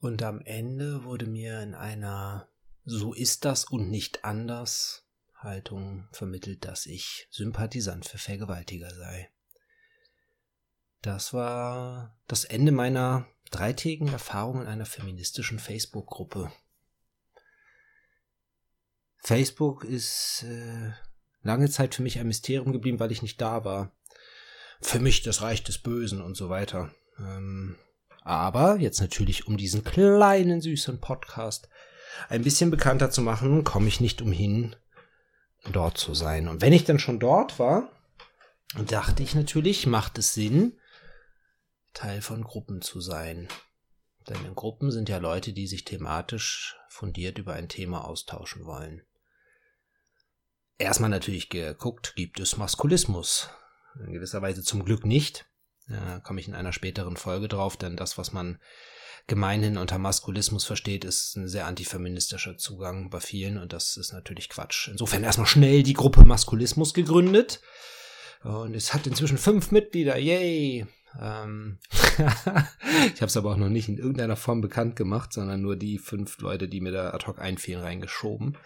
Und am Ende wurde mir in einer So ist das und nicht anders Haltung vermittelt, dass ich Sympathisant für Vergewaltiger sei. Das war das Ende meiner dreitägigen Erfahrung in einer feministischen Facebook-Gruppe. Facebook ist äh, lange Zeit für mich ein Mysterium geblieben, weil ich nicht da war. Für mich das Reich des Bösen und so weiter. Ähm, aber jetzt natürlich, um diesen kleinen süßen Podcast ein bisschen bekannter zu machen, komme ich nicht umhin, dort zu sein. Und wenn ich dann schon dort war, dachte ich natürlich, macht es Sinn, Teil von Gruppen zu sein. Denn in Gruppen sind ja Leute, die sich thematisch fundiert über ein Thema austauschen wollen. Erstmal natürlich geguckt, gibt es Maskulismus? In gewisser Weise zum Glück nicht. Da komme ich in einer späteren Folge drauf, denn das, was man gemeinhin unter Maskulismus versteht, ist ein sehr antifeministischer Zugang bei vielen und das ist natürlich Quatsch. Insofern erstmal schnell die Gruppe Maskulismus gegründet und es hat inzwischen fünf Mitglieder, yay! Ähm ich habe es aber auch noch nicht in irgendeiner Form bekannt gemacht, sondern nur die fünf Leute, die mir da ad hoc einfielen, reingeschoben.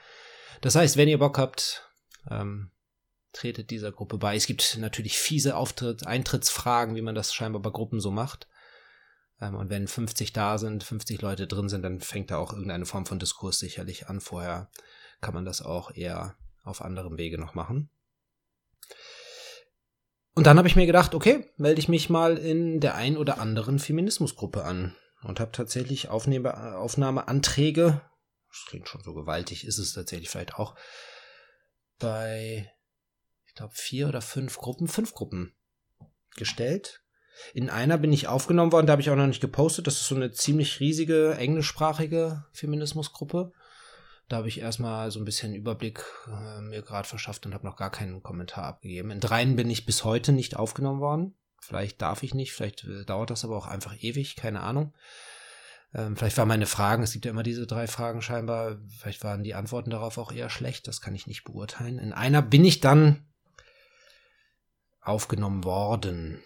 Das heißt, wenn ihr Bock habt, ähm, tretet dieser Gruppe bei. Es gibt natürlich fiese Auftritt, Eintrittsfragen, wie man das scheinbar bei Gruppen so macht. Ähm, und wenn 50 da sind, 50 Leute drin sind, dann fängt da auch irgendeine Form von Diskurs sicherlich an. Vorher kann man das auch eher auf anderem Wege noch machen. Und dann habe ich mir gedacht, okay, melde ich mich mal in der ein oder anderen Feminismusgruppe an und habe tatsächlich Aufnahme, Aufnahmeanträge, das klingt schon so gewaltig, ist es tatsächlich vielleicht auch, bei, glaube, vier oder fünf Gruppen, fünf Gruppen gestellt. In einer bin ich aufgenommen worden, da habe ich auch noch nicht gepostet. Das ist so eine ziemlich riesige englischsprachige Feminismusgruppe. Da habe ich erstmal so ein bisschen Überblick äh, mir gerade verschafft und habe noch gar keinen Kommentar abgegeben. In dreien bin ich bis heute nicht aufgenommen worden. Vielleicht darf ich nicht, vielleicht äh, dauert das aber auch einfach ewig, keine Ahnung. Ähm, vielleicht waren meine Fragen, es gibt ja immer diese drei Fragen scheinbar, vielleicht waren die Antworten darauf auch eher schlecht, das kann ich nicht beurteilen. In einer bin ich dann aufgenommen worden,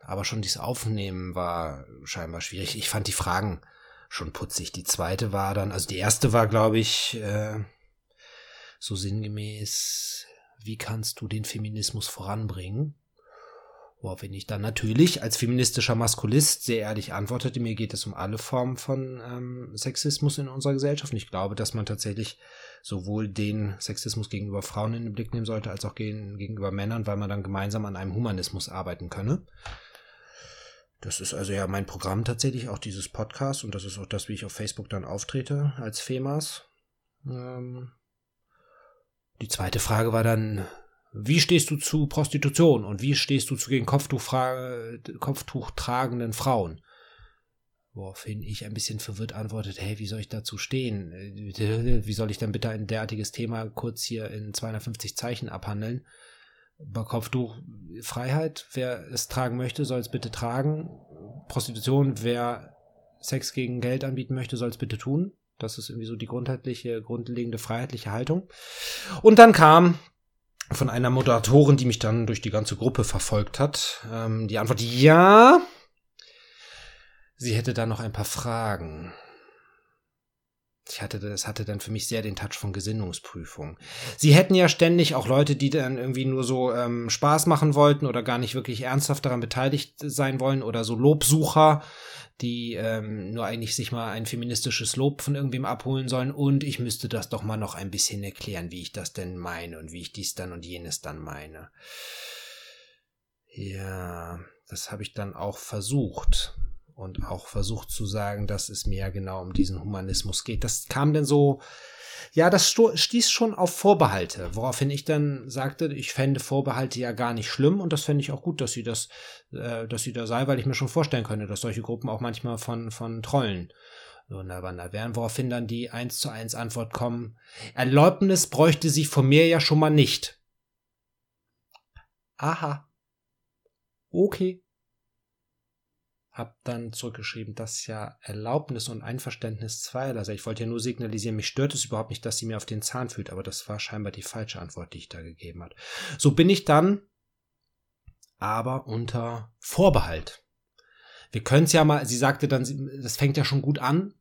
aber schon dieses Aufnehmen war scheinbar schwierig. Ich fand die Fragen schon putzig. Die zweite war dann, also die erste war, glaube ich, äh, so sinngemäß, wie kannst du den Feminismus voranbringen? Woraufhin ich dann natürlich als feministischer Maskulist sehr ehrlich antwortete, mir geht es um alle Formen von ähm, Sexismus in unserer Gesellschaft. Und ich glaube, dass man tatsächlich sowohl den Sexismus gegenüber Frauen in den Blick nehmen sollte, als auch gegenüber Männern, weil man dann gemeinsam an einem Humanismus arbeiten könne. Das ist also ja mein Programm tatsächlich, auch dieses Podcast. Und das ist auch das, wie ich auf Facebook dann auftrete als FEMAS. Ähm die zweite Frage war dann, wie stehst du zu Prostitution und wie stehst du zu den Kopftuch tragenden Frauen? Woraufhin ich ein bisschen verwirrt antwortet, hey, wie soll ich dazu stehen? Wie soll ich dann bitte ein derartiges Thema kurz hier in 250 Zeichen abhandeln? Bei Kopftuch Freiheit, wer es tragen möchte, soll es bitte tragen. Prostitution, wer Sex gegen Geld anbieten möchte, soll es bitte tun. Das ist irgendwie so die grundlegende freiheitliche Haltung. Und dann kam von einer Moderatorin, die mich dann durch die ganze Gruppe verfolgt hat. Ähm, die Antwort ja. Sie hätte da noch ein paar Fragen. Ich hatte, das hatte dann für mich sehr den Touch von Gesinnungsprüfung. Sie hätten ja ständig auch Leute, die dann irgendwie nur so ähm, Spaß machen wollten oder gar nicht wirklich ernsthaft daran beteiligt sein wollen oder so Lobsucher, die ähm, nur eigentlich sich mal ein feministisches Lob von irgendwem abholen sollen und ich müsste das doch mal noch ein bisschen erklären, wie ich das denn meine und wie ich dies dann und jenes dann meine. Ja, das habe ich dann auch versucht und auch versucht zu sagen, dass es mir ja genau um diesen Humanismus geht. Das kam dann so, ja, das stieß schon auf Vorbehalte, woraufhin ich dann sagte, ich fände Vorbehalte ja gar nicht schlimm und das fände ich auch gut, dass sie das, äh, dass sie da sei, weil ich mir schon vorstellen könnte, dass solche Gruppen auch manchmal von, von Trollen unterwandert werden, woraufhin dann die eins zu eins Antwort kommen, Erlaubnis bräuchte sie von mir ja schon mal nicht. Aha. Okay habe dann zurückgeschrieben, dass ja Erlaubnis und Einverständnis zweierlei sei. Ich wollte ja nur signalisieren, mich stört es überhaupt nicht, dass sie mir auf den Zahn fühlt, aber das war scheinbar die falsche Antwort, die ich da gegeben habe. So bin ich dann aber unter Vorbehalt. Wir können es ja mal, sie sagte dann, das fängt ja schon gut an,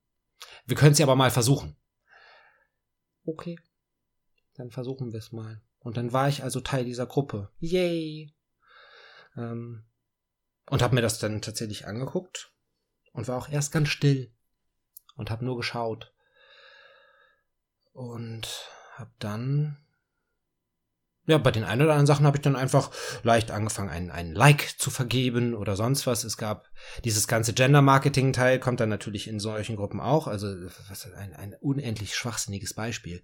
Wir können es ja aber mal versuchen. Okay, dann versuchen wir es mal. Und dann war ich also Teil dieser Gruppe. Yay! Ähm, und habe mir das dann tatsächlich angeguckt und war auch erst ganz still und habe nur geschaut und habe dann ja, bei den ein oder anderen Sachen habe ich dann einfach leicht angefangen, einen, einen Like zu vergeben oder sonst was. Es gab dieses ganze Gender-Marketing-Teil, kommt dann natürlich in solchen Gruppen auch. Also was, ein, ein unendlich schwachsinniges Beispiel.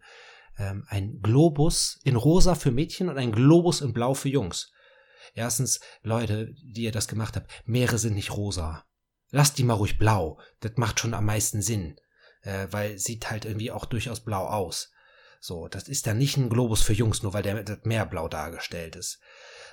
Ähm, ein Globus in rosa für Mädchen und ein Globus in blau für Jungs. Erstens, Leute, die ihr das gemacht habt, Meere sind nicht rosa. Lasst die mal ruhig blau. Das macht schon am meisten Sinn. Äh, weil sieht halt irgendwie auch durchaus blau aus. So, das ist dann nicht ein Globus für Jungs, nur weil der das Meer blau dargestellt ist.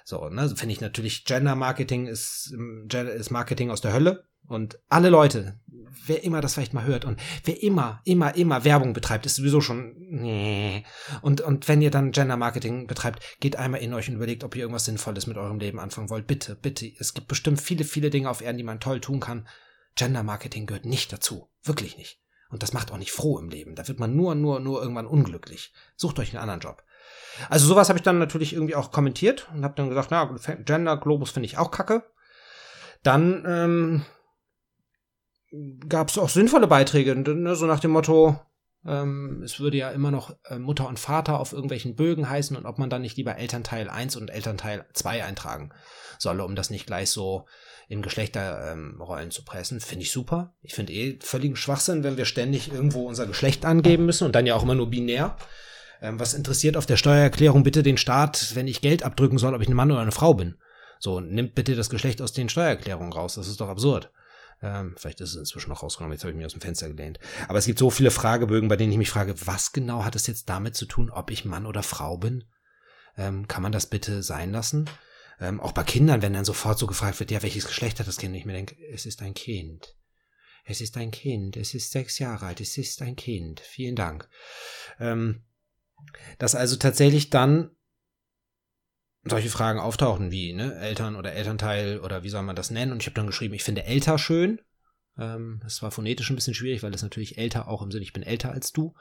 So, ne, finde ich natürlich, Gender Marketing ist, ähm, ist Marketing aus der Hölle. Und alle Leute, wer immer das vielleicht mal hört und wer immer, immer, immer Werbung betreibt, ist sowieso schon, nee. Und, und wenn ihr dann Gender Marketing betreibt, geht einmal in euch und überlegt, ob ihr irgendwas Sinnvolles mit eurem Leben anfangen wollt. Bitte, bitte. Es gibt bestimmt viele, viele Dinge auf Erden, die man toll tun kann. Gender Marketing gehört nicht dazu. Wirklich nicht. Und das macht auch nicht froh im Leben. Da wird man nur, nur, nur irgendwann unglücklich. Sucht euch einen anderen Job. Also sowas habe ich dann natürlich irgendwie auch kommentiert und habe dann gesagt, na, Gender Globus finde ich auch kacke. Dann ähm, gab es auch sinnvolle Beiträge, ne, so nach dem Motto, ähm, es würde ja immer noch äh, Mutter und Vater auf irgendwelchen Bögen heißen und ob man dann nicht lieber Elternteil 1 und Elternteil 2 eintragen solle, um das nicht gleich so in Geschlechterrollen ähm, zu pressen, finde ich super. Ich finde eh völligen Schwachsinn, wenn wir ständig irgendwo unser Geschlecht angeben müssen und dann ja auch immer nur binär. Ähm, was interessiert auf der Steuererklärung bitte den Staat, wenn ich Geld abdrücken soll, ob ich ein Mann oder eine Frau bin? So, nimmt bitte das Geschlecht aus den Steuererklärungen raus. Das ist doch absurd. Ähm, vielleicht ist es inzwischen noch rausgenommen, jetzt habe ich mich aus dem Fenster gelehnt. Aber es gibt so viele Fragebögen, bei denen ich mich frage, was genau hat es jetzt damit zu tun, ob ich Mann oder Frau bin? Ähm, kann man das bitte sein lassen? Ähm, auch bei Kindern, wenn dann sofort so gefragt wird, ja, welches Geschlecht hat das Kind? Ich mir denke, es ist ein Kind. Es ist ein Kind. Es ist sechs Jahre alt. Es ist ein Kind. Vielen Dank. Ähm, dass also tatsächlich dann solche Fragen auftauchen wie ne, Eltern oder Elternteil oder wie soll man das nennen? Und ich habe dann geschrieben, ich finde älter schön. Ähm, das war phonetisch ein bisschen schwierig, weil das natürlich älter auch im Sinne, ich bin älter als du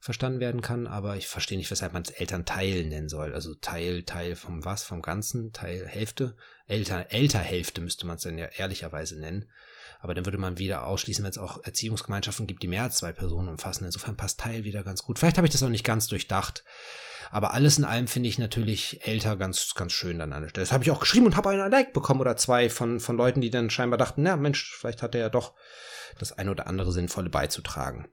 verstanden werden kann, aber ich verstehe nicht, weshalb man es Elternteil nennen soll. Also Teil, Teil vom was, vom Ganzen, Teil Hälfte. Elter, Älterhälfte müsste man es dann ja ehrlicherweise nennen. Aber dann würde man wieder ausschließen, wenn es auch Erziehungsgemeinschaften gibt, die mehr als zwei Personen umfassen. Insofern passt Teil wieder ganz gut. Vielleicht habe ich das auch nicht ganz durchdacht. Aber alles in allem finde ich natürlich älter ganz, ganz schön dann an der Stelle. Das habe ich auch geschrieben und habe einen Like bekommen oder zwei von, von Leuten, die dann scheinbar dachten, na Mensch, vielleicht hat er ja doch das ein oder andere Sinnvolle beizutragen.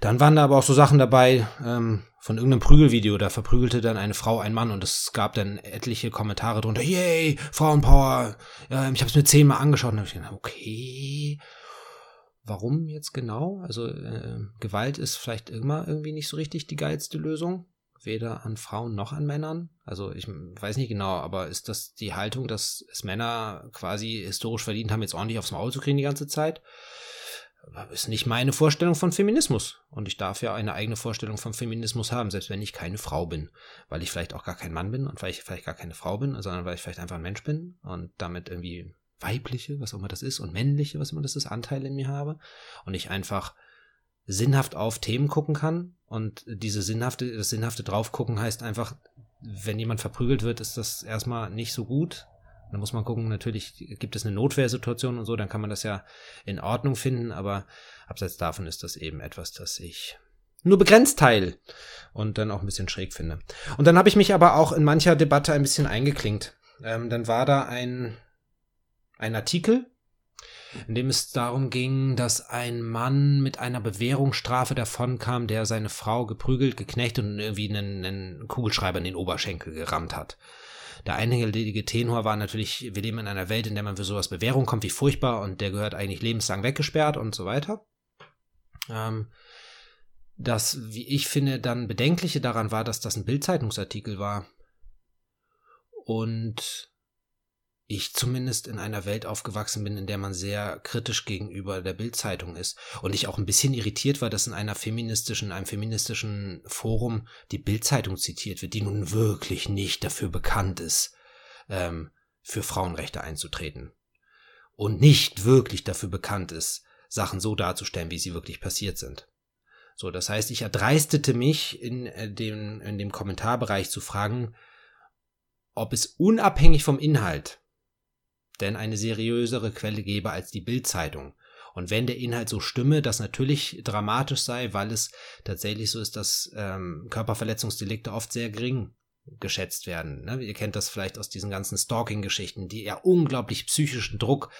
Dann waren da aber auch so Sachen dabei ähm, von irgendeinem Prügelvideo. Da verprügelte dann eine Frau einen Mann und es gab dann etliche Kommentare drunter. Yay, Frauenpower. Ähm, ich habe es mir zehnmal angeschaut und habe ich gedacht, okay. Warum jetzt genau? Also äh, Gewalt ist vielleicht immer irgendwie nicht so richtig die geilste Lösung. Weder an Frauen noch an Männern. Also ich weiß nicht genau, aber ist das die Haltung, dass es Männer quasi historisch verdient haben, jetzt ordentlich aufs Maul zu kriegen die ganze Zeit? ist nicht meine Vorstellung von Feminismus. Und ich darf ja eine eigene Vorstellung von Feminismus haben, selbst wenn ich keine Frau bin. Weil ich vielleicht auch gar kein Mann bin und weil ich vielleicht gar keine Frau bin, sondern weil ich vielleicht einfach ein Mensch bin und damit irgendwie weibliche, was auch immer das ist, und männliche, was immer das ist, Anteile in mir habe. Und ich einfach sinnhaft auf Themen gucken kann. Und diese sinnhafte, das sinnhafte draufgucken heißt einfach, wenn jemand verprügelt wird, ist das erstmal nicht so gut. Da muss man gucken, natürlich gibt es eine Notwehrsituation und so, dann kann man das ja in Ordnung finden, aber abseits davon ist das eben etwas, das ich nur begrenzt teil und dann auch ein bisschen schräg finde. Und dann habe ich mich aber auch in mancher Debatte ein bisschen eingeklinkt. Ähm, dann war da ein, ein Artikel, in dem es darum ging, dass ein Mann mit einer Bewährungsstrafe davonkam, der seine Frau geprügelt, geknechtet und irgendwie einen, einen Kugelschreiber in den Oberschenkel gerammt hat. Der einhellige Tenor war natürlich, wir leben in einer Welt, in der man für sowas Bewährung kommt, wie furchtbar und der gehört eigentlich lebenslang weggesperrt und so weiter. Ähm, das, wie ich finde, dann Bedenkliche daran war, dass das ein Bildzeitungsartikel war. Und ich zumindest in einer Welt aufgewachsen bin, in der man sehr kritisch gegenüber der Bildzeitung ist und ich auch ein bisschen irritiert war, dass in einer feministischen, einem feministischen Forum die Bildzeitung zitiert wird, die nun wirklich nicht dafür bekannt ist, ähm, für Frauenrechte einzutreten und nicht wirklich dafür bekannt ist, Sachen so darzustellen, wie sie wirklich passiert sind. So, das heißt, ich erdreistete mich in äh, dem, in dem Kommentarbereich zu fragen, ob es unabhängig vom Inhalt denn eine seriösere Quelle gebe als die Bildzeitung. Und wenn der Inhalt so stimme, das natürlich dramatisch sei, weil es tatsächlich so ist, dass ähm, Körperverletzungsdelikte oft sehr gering geschätzt werden. Ne? Ihr kennt das vielleicht aus diesen ganzen Stalking-Geschichten, die ja unglaublich psychischen Druck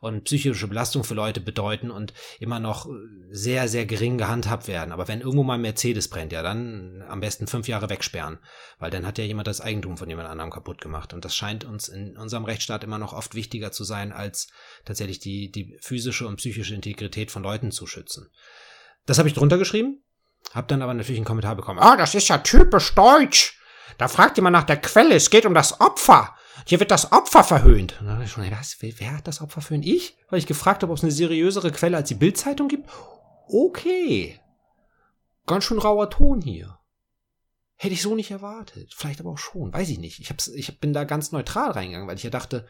und psychische Belastung für Leute bedeuten und immer noch sehr, sehr gering gehandhabt werden. Aber wenn irgendwo mal ein Mercedes brennt, ja, dann am besten fünf Jahre wegsperren, weil dann hat ja jemand das Eigentum von jemand anderem kaputt gemacht. Und das scheint uns in unserem Rechtsstaat immer noch oft wichtiger zu sein, als tatsächlich die, die physische und psychische Integrität von Leuten zu schützen. Das habe ich drunter geschrieben, habe dann aber natürlich einen Kommentar bekommen. Ah, das ist ja typisch deutsch. Da fragt jemand nach der Quelle, es geht um das Opfer. Hier wird das Opfer verhöhnt. Und wer hat das Opfer verhöhnt? Ich? Weil ich gefragt habe, ob es eine seriösere Quelle als die Bildzeitung gibt? Okay. Ganz schön rauer Ton hier. Hätte ich so nicht erwartet. Vielleicht aber auch schon. Weiß ich nicht. Ich, hab's, ich bin da ganz neutral reingegangen, weil ich ja dachte,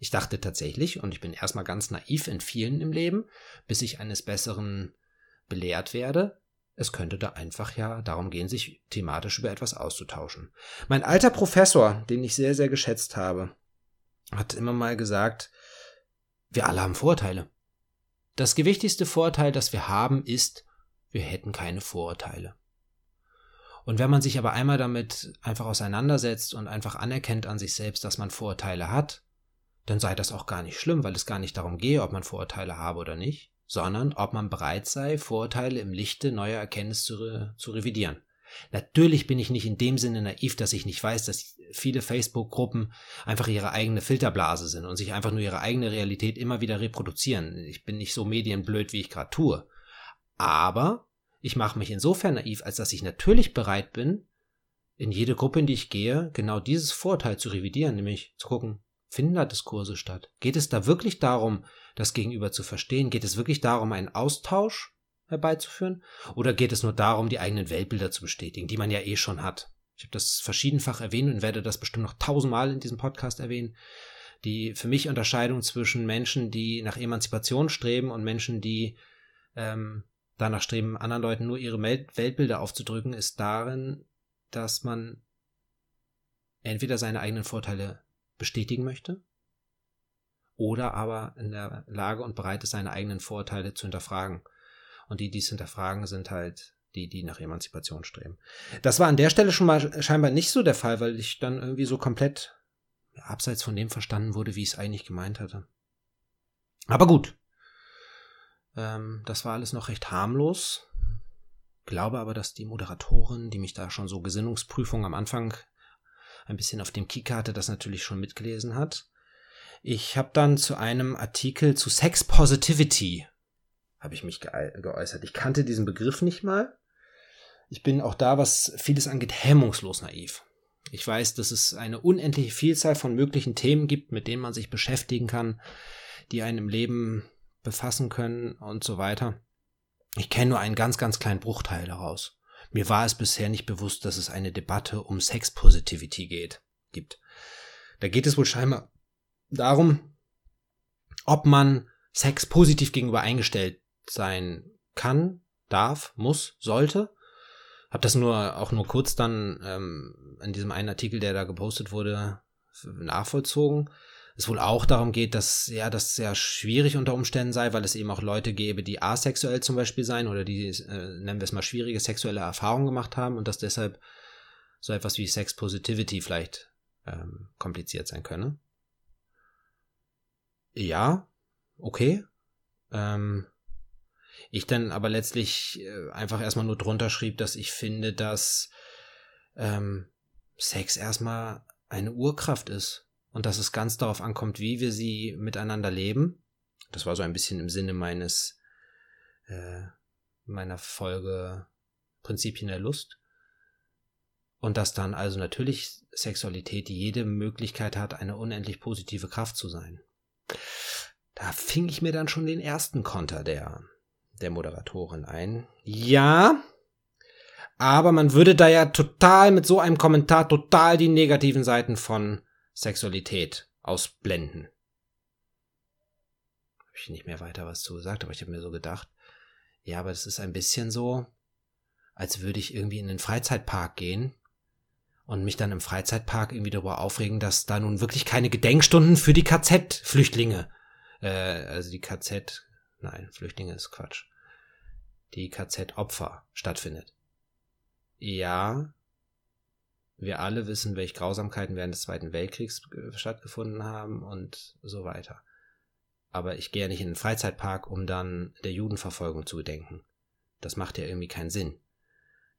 ich dachte tatsächlich, und ich bin erstmal ganz naiv in vielen im Leben, bis ich eines Besseren belehrt werde, es könnte da einfach ja darum gehen, sich thematisch über etwas auszutauschen. Mein alter Professor, den ich sehr, sehr geschätzt habe, hat immer mal gesagt, wir alle haben Vorteile. Das gewichtigste Vorteil, das wir haben, ist, wir hätten keine Vorurteile. Und wenn man sich aber einmal damit einfach auseinandersetzt und einfach anerkennt an sich selbst, dass man Vorurteile hat, dann sei das auch gar nicht schlimm, weil es gar nicht darum gehe, ob man Vorurteile habe oder nicht, sondern ob man bereit sei, Vorurteile im Lichte neuer Erkenntnisse zu, re zu revidieren. Natürlich bin ich nicht in dem Sinne naiv, dass ich nicht weiß, dass viele Facebook-Gruppen einfach ihre eigene Filterblase sind und sich einfach nur ihre eigene Realität immer wieder reproduzieren. Ich bin nicht so medienblöd, wie ich gerade tue. Aber ich mache mich insofern naiv, als dass ich natürlich bereit bin, in jede Gruppe, in die ich gehe, genau dieses Vorteil zu revidieren, nämlich zu gucken, finden da Diskurse statt? Geht es da wirklich darum, das Gegenüber zu verstehen? Geht es wirklich darum, einen Austausch herbeizuführen? Oder geht es nur darum, die eigenen Weltbilder zu bestätigen, die man ja eh schon hat? Ich habe das verschiedenfach erwähnt und werde das bestimmt noch tausendmal in diesem Podcast erwähnen. Die für mich Unterscheidung zwischen Menschen, die nach Emanzipation streben und Menschen, die ähm, danach streben, anderen Leuten nur ihre Weltbilder aufzudrücken, ist darin, dass man entweder seine eigenen Vorteile bestätigen möchte oder aber in der Lage und bereit ist, seine eigenen Vorurteile zu hinterfragen. Und die, die es hinterfragen, sind halt die, die nach Emanzipation streben. Das war an der Stelle schon mal scheinbar nicht so der Fall, weil ich dann irgendwie so komplett abseits von dem verstanden wurde, wie ich es eigentlich gemeint hatte. Aber gut. Ähm, das war alles noch recht harmlos. Glaube aber, dass die Moderatorin, die mich da schon so Gesinnungsprüfung am Anfang ein bisschen auf dem Kicker hatte, das natürlich schon mitgelesen hat. Ich habe dann zu einem Artikel zu Sex Positivity habe ich mich geäußert. Ich kannte diesen Begriff nicht mal. Ich bin auch da, was vieles angeht, hemmungslos naiv. Ich weiß, dass es eine unendliche Vielzahl von möglichen Themen gibt, mit denen man sich beschäftigen kann, die einen im Leben befassen können und so weiter. Ich kenne nur einen ganz, ganz kleinen Bruchteil daraus. Mir war es bisher nicht bewusst, dass es eine Debatte um Sex Positivity geht, gibt. Da geht es wohl scheinbar darum, ob man Sex positiv gegenüber eingestellt sein kann, darf, muss, sollte. Hab das nur auch nur kurz dann ähm, in diesem einen Artikel, der da gepostet wurde, nachvollzogen es wohl auch darum geht, dass ja das sehr schwierig unter Umständen sei, weil es eben auch Leute gäbe, die asexuell zum Beispiel seien oder die, äh, nennen wir es mal, schwierige sexuelle Erfahrungen gemacht haben und dass deshalb so etwas wie Sex Positivity vielleicht ähm, kompliziert sein könne. Ja, okay. Ähm, ich dann aber letztlich äh, einfach erstmal nur drunter schrieb, dass ich finde, dass ähm, Sex erstmal eine Urkraft ist und dass es ganz darauf ankommt, wie wir sie miteinander leben. Das war so ein bisschen im Sinne meines äh, meiner Folge Prinzipien der Lust. Und dass dann also natürlich Sexualität jede Möglichkeit hat, eine unendlich positive Kraft zu sein. Da fing ich mir dann schon den ersten Konter der, der Moderatorin ein. Ja, aber man würde da ja total mit so einem Kommentar total die negativen Seiten von Sexualität ausblenden. Hab ich nicht mehr weiter was zu gesagt, aber ich habe mir so gedacht, ja, aber es ist ein bisschen so, als würde ich irgendwie in den Freizeitpark gehen und mich dann im Freizeitpark irgendwie darüber aufregen, dass da nun wirklich keine Gedenkstunden für die KZ-Flüchtlinge, äh, also die KZ, nein, Flüchtlinge ist Quatsch, die KZ-Opfer stattfindet. Ja, wir alle wissen, welche Grausamkeiten während des Zweiten Weltkriegs äh, stattgefunden haben und so weiter. Aber ich gehe ja nicht in den Freizeitpark, um dann der Judenverfolgung zu gedenken. Das macht ja irgendwie keinen Sinn.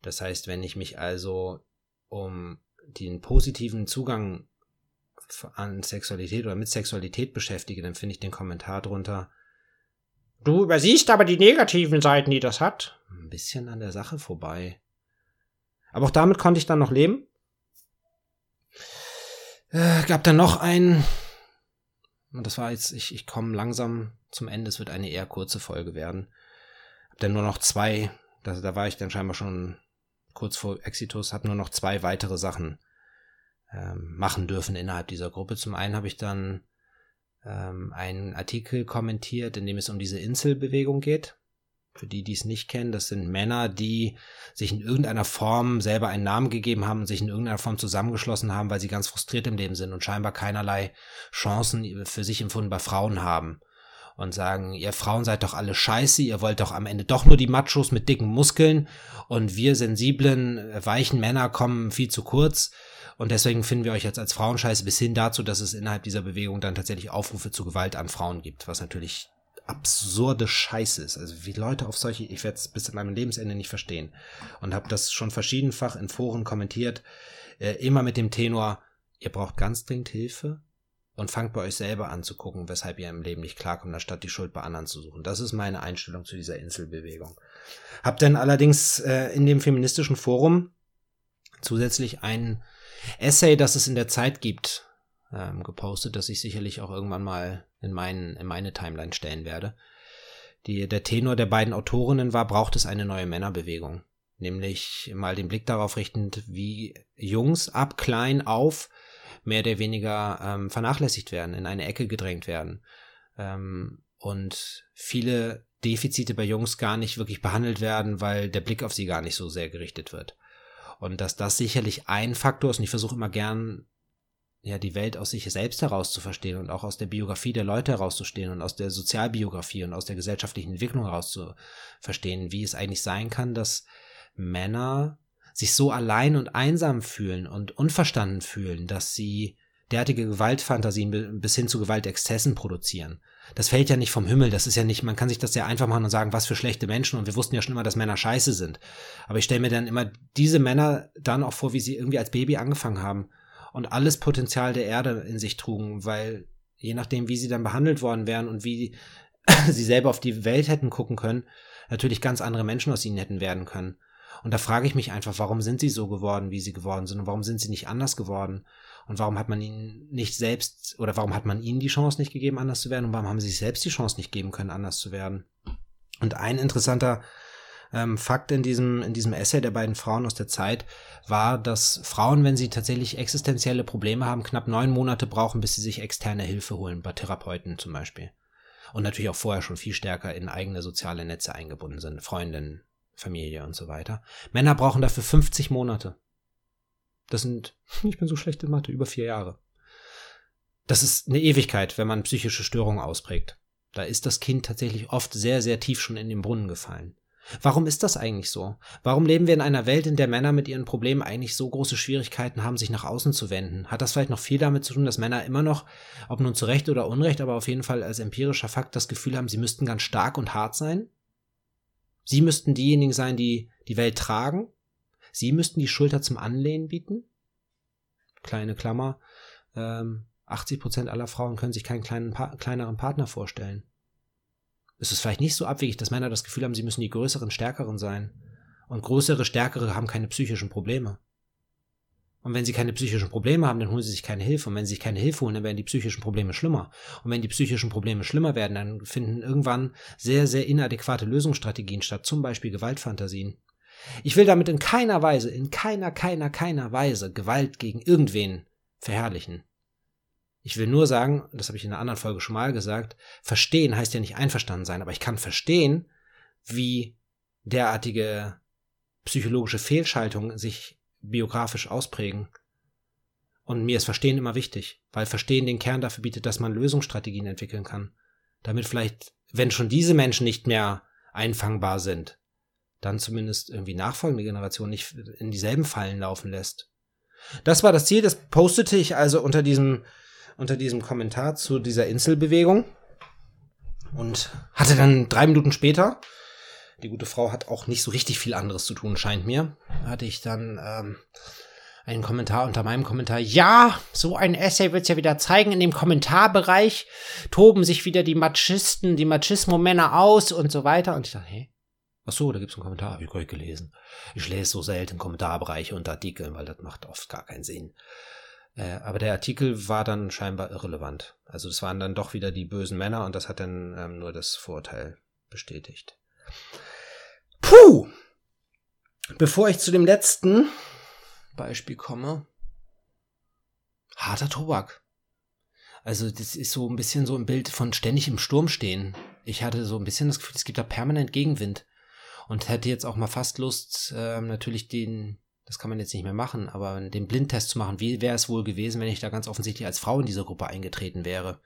Das heißt, wenn ich mich also um den positiven Zugang an Sexualität oder mit Sexualität beschäftige, dann finde ich den Kommentar drunter. Du übersiehst aber die negativen Seiten, die das hat. Ein bisschen an der Sache vorbei. Aber auch damit konnte ich dann noch leben. Äh, gab dann noch ein, und das war jetzt, ich, ich komme langsam zum Ende, es wird eine eher kurze Folge werden. Hab dann nur noch zwei, da, da war ich dann scheinbar schon kurz vor Exitus, hab nur noch zwei weitere Sachen ähm, machen dürfen innerhalb dieser Gruppe. Zum einen habe ich dann ähm, einen Artikel kommentiert, in dem es um diese Inselbewegung geht. Für die, die es nicht kennen, das sind Männer, die sich in irgendeiner Form selber einen Namen gegeben haben und sich in irgendeiner Form zusammengeschlossen haben, weil sie ganz frustriert im Leben sind und scheinbar keinerlei Chancen für sich empfunden bei Frauen haben. Und sagen, ihr Frauen seid doch alle scheiße, ihr wollt doch am Ende doch nur die Machos mit dicken Muskeln und wir sensiblen, weichen Männer kommen viel zu kurz. Und deswegen finden wir euch jetzt als Frauen scheiße bis hin dazu, dass es innerhalb dieser Bewegung dann tatsächlich Aufrufe zu Gewalt an Frauen gibt, was natürlich absurde Scheiße ist. Also wie Leute auf solche, ich werde es bis zu meinem Lebensende nicht verstehen. Und habe das schon verschiedenfach in Foren kommentiert, äh, immer mit dem Tenor, ihr braucht ganz dringend Hilfe und fangt bei euch selber an zu gucken, weshalb ihr im Leben nicht klarkommt, anstatt die Schuld bei anderen zu suchen. Das ist meine Einstellung zu dieser Inselbewegung. Hab dann allerdings äh, in dem feministischen Forum zusätzlich ein Essay, das es in der Zeit gibt, ähm, gepostet, das ich sicherlich auch irgendwann mal in, meinen, in meine Timeline stellen werde. Die, der Tenor der beiden Autorinnen war, braucht es eine neue Männerbewegung. Nämlich mal den Blick darauf richtend, wie Jungs ab klein auf mehr oder weniger ähm, vernachlässigt werden, in eine Ecke gedrängt werden. Ähm, und viele Defizite bei Jungs gar nicht wirklich behandelt werden, weil der Blick auf sie gar nicht so sehr gerichtet wird. Und dass das sicherlich ein Faktor ist, und ich versuche immer gern ja, die Welt aus sich selbst heraus zu verstehen und auch aus der Biografie der Leute herauszustehen und aus der Sozialbiografie und aus der gesellschaftlichen Entwicklung heraus zu verstehen, wie es eigentlich sein kann, dass Männer sich so allein und einsam fühlen und unverstanden fühlen, dass sie derartige Gewaltfantasien bis hin zu Gewaltexzessen produzieren. Das fällt ja nicht vom Himmel, das ist ja nicht, man kann sich das ja einfach machen und sagen, was für schlechte Menschen und wir wussten ja schon immer, dass Männer scheiße sind. Aber ich stelle mir dann immer diese Männer dann auch vor, wie sie irgendwie als Baby angefangen haben und alles Potenzial der Erde in sich trugen, weil je nachdem, wie sie dann behandelt worden wären und wie sie selber auf die Welt hätten gucken können, natürlich ganz andere Menschen aus ihnen hätten werden können. Und da frage ich mich einfach, warum sind sie so geworden, wie sie geworden sind und warum sind sie nicht anders geworden? Und warum hat man ihnen nicht selbst oder warum hat man ihnen die Chance nicht gegeben, anders zu werden und warum haben sie sich selbst die Chance nicht geben können, anders zu werden? Und ein interessanter ähm, Fakt in diesem, in diesem Essay der beiden Frauen aus der Zeit war, dass Frauen, wenn sie tatsächlich existenzielle Probleme haben, knapp neun Monate brauchen, bis sie sich externe Hilfe holen, bei Therapeuten zum Beispiel. Und natürlich auch vorher schon viel stärker in eigene soziale Netze eingebunden sind, Freundinnen, Familie und so weiter. Männer brauchen dafür 50 Monate. Das sind, ich bin so schlecht in Mathe, über vier Jahre. Das ist eine Ewigkeit, wenn man psychische Störungen ausprägt. Da ist das Kind tatsächlich oft sehr, sehr tief schon in den Brunnen gefallen. Warum ist das eigentlich so? Warum leben wir in einer Welt, in der Männer mit ihren Problemen eigentlich so große Schwierigkeiten haben, sich nach außen zu wenden? Hat das vielleicht noch viel damit zu tun, dass Männer immer noch, ob nun zu Recht oder Unrecht, aber auf jeden Fall als empirischer Fakt das Gefühl haben, sie müssten ganz stark und hart sein? Sie müssten diejenigen sein, die die Welt tragen? Sie müssten die Schulter zum Anlehnen bieten? Kleine Klammer. Ähm, 80 Prozent aller Frauen können sich keinen kleinen, kleineren Partner vorstellen ist es vielleicht nicht so abwegig, dass Männer das Gefühl haben, sie müssen die größeren, stärkeren sein. Und größere, stärkere haben keine psychischen Probleme. Und wenn sie keine psychischen Probleme haben, dann holen sie sich keine Hilfe. Und wenn sie sich keine Hilfe holen, dann werden die psychischen Probleme schlimmer. Und wenn die psychischen Probleme schlimmer werden, dann finden irgendwann sehr, sehr inadäquate Lösungsstrategien statt, zum Beispiel Gewaltfantasien. Ich will damit in keiner Weise, in keiner, keiner, keiner Weise Gewalt gegen irgendwen verherrlichen. Ich will nur sagen, das habe ich in einer anderen Folge schon mal gesagt, verstehen heißt ja nicht einverstanden sein, aber ich kann verstehen, wie derartige psychologische Fehlschaltungen sich biografisch ausprägen. Und mir ist Verstehen immer wichtig, weil Verstehen den Kern dafür bietet, dass man Lösungsstrategien entwickeln kann. Damit vielleicht, wenn schon diese Menschen nicht mehr einfangbar sind, dann zumindest irgendwie nachfolgende Generationen nicht in dieselben Fallen laufen lässt. Das war das Ziel, das postete ich also unter diesem, unter diesem Kommentar zu dieser Inselbewegung und hatte dann drei Minuten später, die gute Frau hat auch nicht so richtig viel anderes zu tun, scheint mir, hatte ich dann ähm, einen Kommentar unter meinem Kommentar. Ja, so ein Essay wird's ja wieder zeigen. In dem Kommentarbereich toben sich wieder die Machisten, die Machismo-Männer aus und so weiter. Und ich dachte, hey, ach so, da gibt's einen Kommentar, habe ich gerade gelesen. Ich lese so selten Kommentarbereiche unter Artikeln, weil das macht oft gar keinen Sinn. Äh, aber der Artikel war dann scheinbar irrelevant. Also es waren dann doch wieder die bösen Männer und das hat dann ähm, nur das Vorurteil bestätigt. Puh! Bevor ich zu dem letzten Beispiel komme. Harter Tobak. Also das ist so ein bisschen so ein Bild von ständig im Sturm stehen. Ich hatte so ein bisschen das Gefühl, es gibt da permanent Gegenwind. Und hätte jetzt auch mal fast Lust, äh, natürlich den, das kann man jetzt nicht mehr machen, aber den Blindtest zu machen. Wie wäre es wohl gewesen, wenn ich da ganz offensichtlich als Frau in diese Gruppe eingetreten wäre?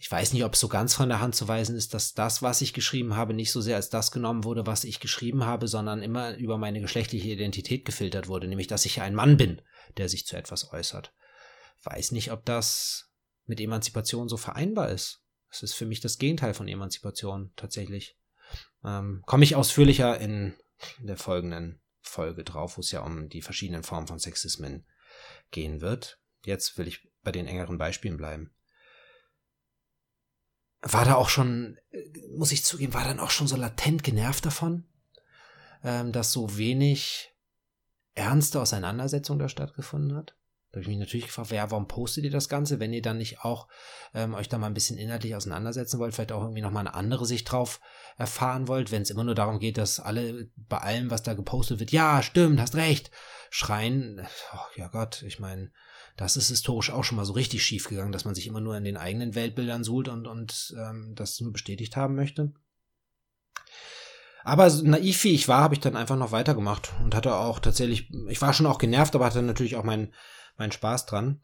ich weiß nicht, ob es so ganz von der Hand zu weisen ist, dass das, was ich geschrieben habe, nicht so sehr als das genommen wurde, was ich geschrieben habe, sondern immer über meine geschlechtliche Identität gefiltert wurde, nämlich dass ich ein Mann bin, der sich zu etwas äußert. Weiß nicht, ob das mit Emanzipation so vereinbar ist. Das ist für mich das Gegenteil von Emanzipation tatsächlich. Ähm, Komme ich ausführlicher in der folgenden Folge drauf, wo es ja um die verschiedenen Formen von Sexismen gehen wird. Jetzt will ich bei den engeren Beispielen bleiben war da auch schon, muss ich zugeben, war dann auch schon so latent genervt davon, ähm, dass so wenig ernste Auseinandersetzung da stattgefunden hat. Da habe ich mich natürlich gefragt, ja, warum postet ihr das Ganze, wenn ihr dann nicht auch ähm, euch da mal ein bisschen inhaltlich auseinandersetzen wollt, vielleicht auch irgendwie nochmal eine andere Sicht drauf erfahren wollt, wenn es immer nur darum geht, dass alle bei allem, was da gepostet wird, ja, stimmt, hast recht, schreien. Oh, ja Gott, ich meine, das ist historisch auch schon mal so richtig schief gegangen, dass man sich immer nur in den eigenen Weltbildern suhlt und, und ähm, das nur bestätigt haben möchte. Aber naiv wie ich war, habe ich dann einfach noch weitergemacht und hatte auch tatsächlich, ich war schon auch genervt, aber hatte natürlich auch meinen mein Spaß dran.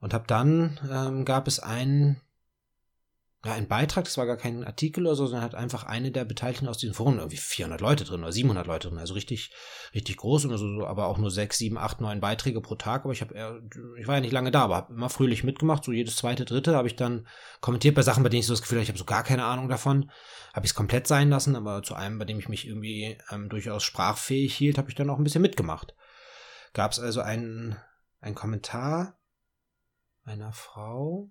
Und habe dann, ähm, gab es einen ja, ein Beitrag, das war gar kein Artikel oder so, sondern hat einfach eine der Beteiligten aus diesem Forum, irgendwie 400 Leute drin oder 700 Leute drin, also richtig, richtig groß und so, aber auch nur 6, 7, 8, 9 Beiträge pro Tag, aber ich habe, ich war ja nicht lange da, aber habe immer fröhlich mitgemacht, so jedes zweite, dritte habe ich dann kommentiert bei Sachen, bei denen ich so das Gefühl habe, ich habe so gar keine Ahnung davon, habe ich es komplett sein lassen, aber zu einem, bei dem ich mich irgendwie ähm, durchaus sprachfähig hielt, habe ich dann auch ein bisschen mitgemacht. Gab es also einen, einen Kommentar einer Frau,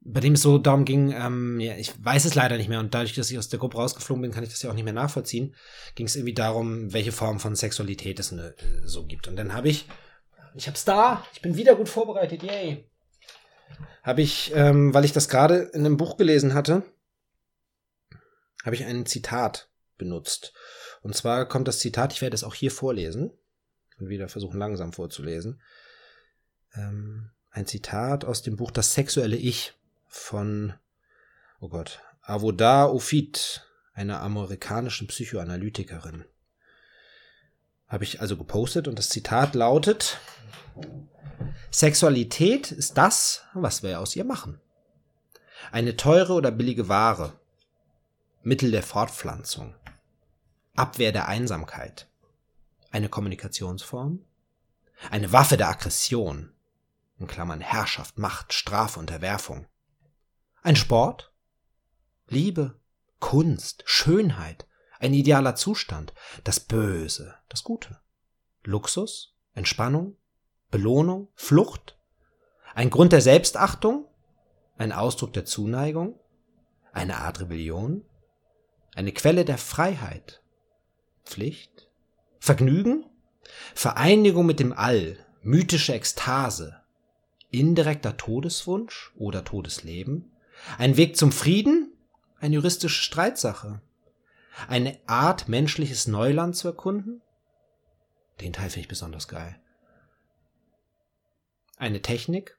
bei dem es so darum ging, ähm, ja, ich weiß es leider nicht mehr und dadurch, dass ich aus der Gruppe rausgeflogen bin, kann ich das ja auch nicht mehr nachvollziehen, ging es irgendwie darum, welche Form von Sexualität es ne, so gibt. Und dann habe ich, ich hab's da, ich bin wieder gut vorbereitet, yay. Habe ich, ähm, weil ich das gerade in einem Buch gelesen hatte, habe ich ein Zitat benutzt. Und zwar kommt das Zitat, ich werde es auch hier vorlesen und wieder versuchen langsam vorzulesen. Ähm, ein Zitat aus dem Buch Das sexuelle Ich von, oh Gott, Avoda Ofid, einer amerikanischen Psychoanalytikerin. Habe ich also gepostet und das Zitat lautet, Sexualität ist das, was wir aus ihr machen. Eine teure oder billige Ware, Mittel der Fortpflanzung, Abwehr der Einsamkeit, eine Kommunikationsform, eine Waffe der Aggression, in Klammern Herrschaft, Macht, Strafe, Unterwerfung, ein Sport? Liebe, Kunst, Schönheit, ein idealer Zustand, das Böse, das Gute. Luxus, Entspannung, Belohnung, Flucht, ein Grund der Selbstachtung, ein Ausdruck der Zuneigung, eine Art Rebellion, eine Quelle der Freiheit, Pflicht, Vergnügen, Vereinigung mit dem All, mythische Ekstase, indirekter Todeswunsch oder Todesleben, ein Weg zum Frieden? Eine juristische Streitsache? Eine Art menschliches Neuland zu erkunden? Den Teil finde ich besonders geil. Eine Technik?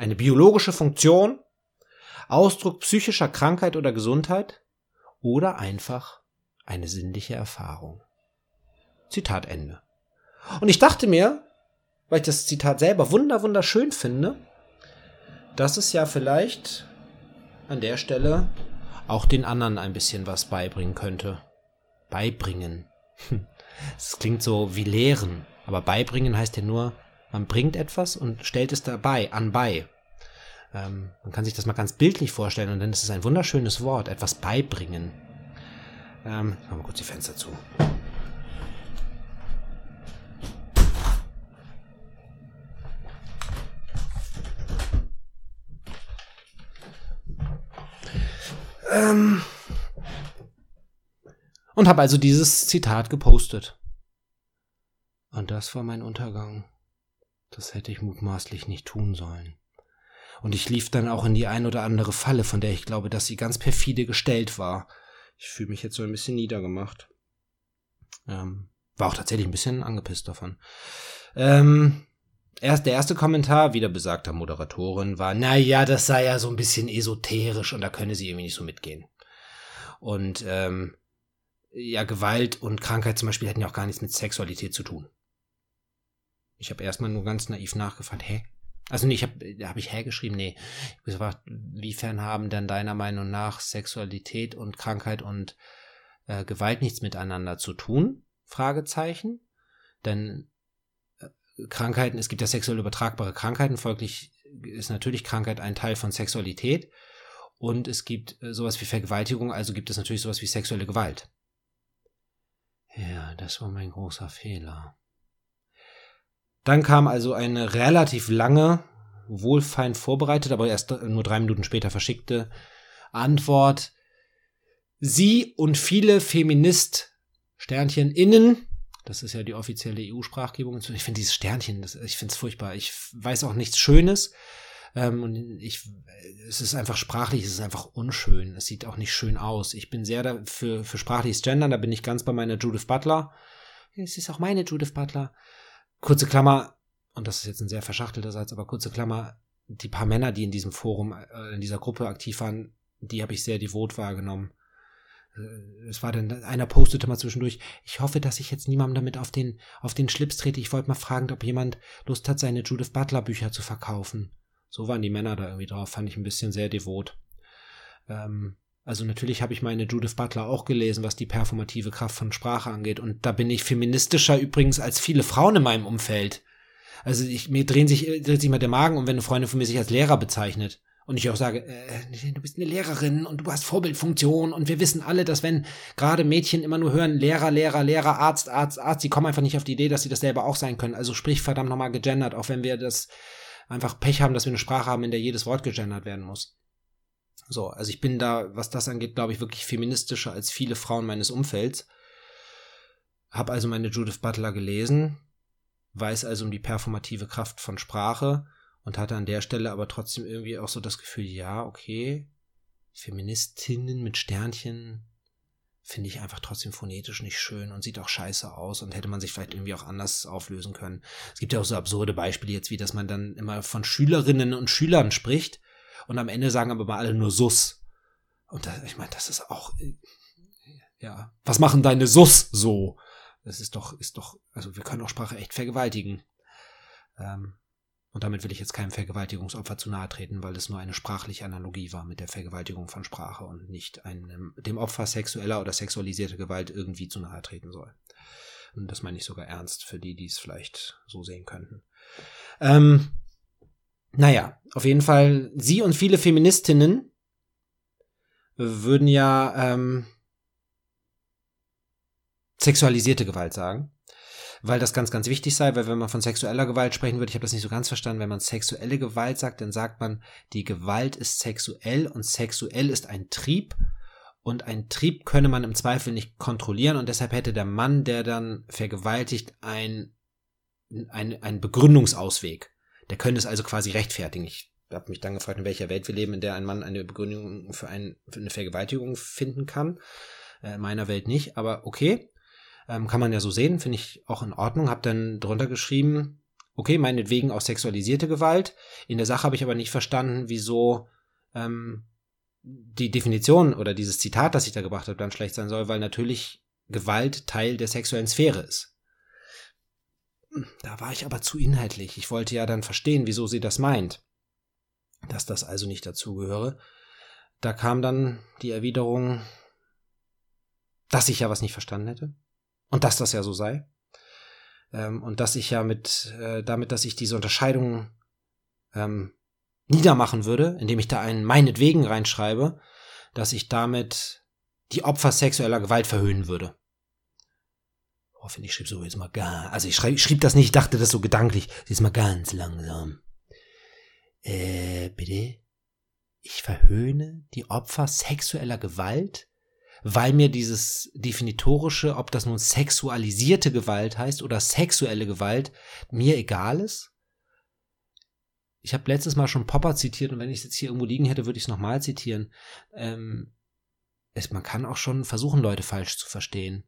eine biologische Funktion, Ausdruck psychischer Krankheit oder Gesundheit oder einfach eine sinnliche Erfahrung. Zitat Ende. Und ich dachte mir, weil ich das Zitat selber wunder wunderschön finde, dass es ja vielleicht an der Stelle auch den anderen ein bisschen was beibringen könnte. Beibringen. Es klingt so wie lehren, aber beibringen heißt ja nur, man bringt etwas und stellt es dabei, anbei. Ähm, man kann sich das mal ganz bildlich vorstellen und dann ist es ein wunderschönes Wort, etwas beibringen. Ähm, machen wir kurz die Fenster zu. Ähm, und habe also dieses Zitat gepostet. Und das war mein Untergang. Das hätte ich mutmaßlich nicht tun sollen. Und ich lief dann auch in die ein oder andere Falle, von der ich glaube, dass sie ganz perfide gestellt war. Ich fühle mich jetzt so ein bisschen niedergemacht. Ähm, war auch tatsächlich ein bisschen angepisst davon. Ähm, erst der erste Kommentar, wieder besagter Moderatorin, war, na ja, das sei ja so ein bisschen esoterisch und da könne sie irgendwie nicht so mitgehen. Und ähm, ja, Gewalt und Krankheit zum Beispiel hätten ja auch gar nichts mit Sexualität zu tun. Ich habe erstmal nur ganz naiv nachgefragt, hä? Also nee, ich habe hab ich hä geschrieben, nee. Ich habe gefragt, wiefern haben denn deiner Meinung nach Sexualität und Krankheit und äh, Gewalt nichts miteinander zu tun? Fragezeichen. Denn äh, Krankheiten, es gibt ja sexuell übertragbare Krankheiten, folglich ist natürlich Krankheit ein Teil von Sexualität. Und es gibt äh, sowas wie Vergewaltigung, also gibt es natürlich sowas wie sexuelle Gewalt. Ja, das war mein großer Fehler. Dann kam also eine relativ lange, wohlfein vorbereitet, aber erst nur drei Minuten später verschickte Antwort. Sie und viele Feminist Sternchen innen, das ist ja die offizielle EU-Sprachgebung. Ich finde dieses Sternchen, das, ich finde es furchtbar. Ich weiß auch nichts Schönes. Ähm, und ich, es ist einfach sprachlich, es ist einfach unschön. Es sieht auch nicht schön aus. Ich bin sehr dafür für sprachliches Gendern, da bin ich ganz bei meiner Judith Butler. Es ist auch meine Judith Butler. Kurze Klammer, und das ist jetzt ein sehr verschachtelter Satz, aber kurze Klammer, die paar Männer, die in diesem Forum, äh, in dieser Gruppe aktiv waren, die habe ich sehr devot wahrgenommen. Äh, es war dann, einer postete mal zwischendurch, ich hoffe, dass ich jetzt niemandem damit auf den, auf den Schlips trete. Ich wollte mal fragen, ob jemand Lust hat, seine Judith Butler Bücher zu verkaufen. So waren die Männer da irgendwie drauf, fand ich ein bisschen sehr devot. Ähm, also natürlich habe ich meine Judith Butler auch gelesen, was die performative Kraft von Sprache angeht. Und da bin ich feministischer übrigens als viele Frauen in meinem Umfeld. Also ich, mir drehen sich, dreht sich mal der Magen um, wenn eine Freundin von mir sich als Lehrer bezeichnet. Und ich auch sage, äh, du bist eine Lehrerin und du hast Vorbildfunktion und wir wissen alle, dass wenn gerade Mädchen immer nur hören, Lehrer, Lehrer, Lehrer, Arzt, Arzt, Arzt, die kommen einfach nicht auf die Idee, dass sie das selber auch sein können. Also sprich verdammt nochmal gegendert, auch wenn wir das einfach Pech haben, dass wir eine Sprache haben, in der jedes Wort gegendert werden muss. So, also ich bin da, was das angeht, glaube ich, wirklich feministischer als viele Frauen meines Umfelds. Hab also meine Judith Butler gelesen, weiß also um die performative Kraft von Sprache und hatte an der Stelle aber trotzdem irgendwie auch so das Gefühl, ja, okay, Feministinnen mit Sternchen finde ich einfach trotzdem phonetisch nicht schön und sieht auch scheiße aus und hätte man sich vielleicht irgendwie auch anders auflösen können. Es gibt ja auch so absurde Beispiele jetzt, wie dass man dann immer von Schülerinnen und Schülern spricht und am Ende sagen aber mal alle nur Sus. Und da, ich meine, das ist auch, äh, ja, was machen deine Sus so? Das ist doch, ist doch, also wir können auch Sprache echt vergewaltigen. Ähm, und damit will ich jetzt keinem Vergewaltigungsopfer zu nahe treten, weil es nur eine sprachliche Analogie war mit der Vergewaltigung von Sprache und nicht einem, dem Opfer sexueller oder sexualisierter Gewalt irgendwie zu nahe treten soll. Und das meine ich sogar ernst für die, die es vielleicht so sehen könnten. Ähm, naja, auf jeden Fall, sie und viele Feministinnen würden ja ähm, sexualisierte Gewalt sagen weil das ganz, ganz wichtig sei, weil wenn man von sexueller Gewalt sprechen würde, ich habe das nicht so ganz verstanden, wenn man sexuelle Gewalt sagt, dann sagt man, die Gewalt ist sexuell und sexuell ist ein Trieb und ein Trieb könne man im Zweifel nicht kontrollieren und deshalb hätte der Mann, der dann vergewaltigt, ein, ein, ein Begründungsausweg. Der könnte es also quasi rechtfertigen. Ich habe mich dann gefragt, in welcher Welt wir leben, in der ein Mann eine Begründung für, ein, für eine Vergewaltigung finden kann. Äh, in meiner Welt nicht, aber okay. Ähm, kann man ja so sehen, finde ich auch in Ordnung. Hab dann drunter geschrieben, Okay, meinetwegen auch sexualisierte Gewalt. In der Sache habe ich aber nicht verstanden, wieso ähm, die Definition oder dieses Zitat, das ich da gebracht habe, dann schlecht sein soll, weil natürlich Gewalt Teil der sexuellen Sphäre ist. Da war ich aber zu inhaltlich. Ich wollte ja dann verstehen, wieso sie das meint. Dass das also nicht dazugehöre. Da kam dann die Erwiderung, dass ich ja was nicht verstanden hätte. Und dass das ja so sei. Ähm, und dass ich ja mit, äh, damit, dass ich diese Unterscheidung ähm, niedermachen würde, indem ich da einen meinetwegen reinschreibe, dass ich damit die Opfer sexueller Gewalt verhöhnen würde. Oh, finde ich schrieb so jetzt mal gar. Also ich schrieb, schrieb das nicht, ich dachte das so gedanklich. Jetzt mal ganz langsam. Äh, bitte? Ich verhöhne die Opfer sexueller Gewalt, weil mir dieses definitorische, ob das nun sexualisierte Gewalt heißt oder sexuelle Gewalt, mir egal ist? Ich habe letztes Mal schon Popper zitiert und wenn ich es jetzt hier irgendwo liegen hätte, würde ich es nochmal zitieren. Ähm, es, man kann auch schon versuchen, Leute falsch zu verstehen.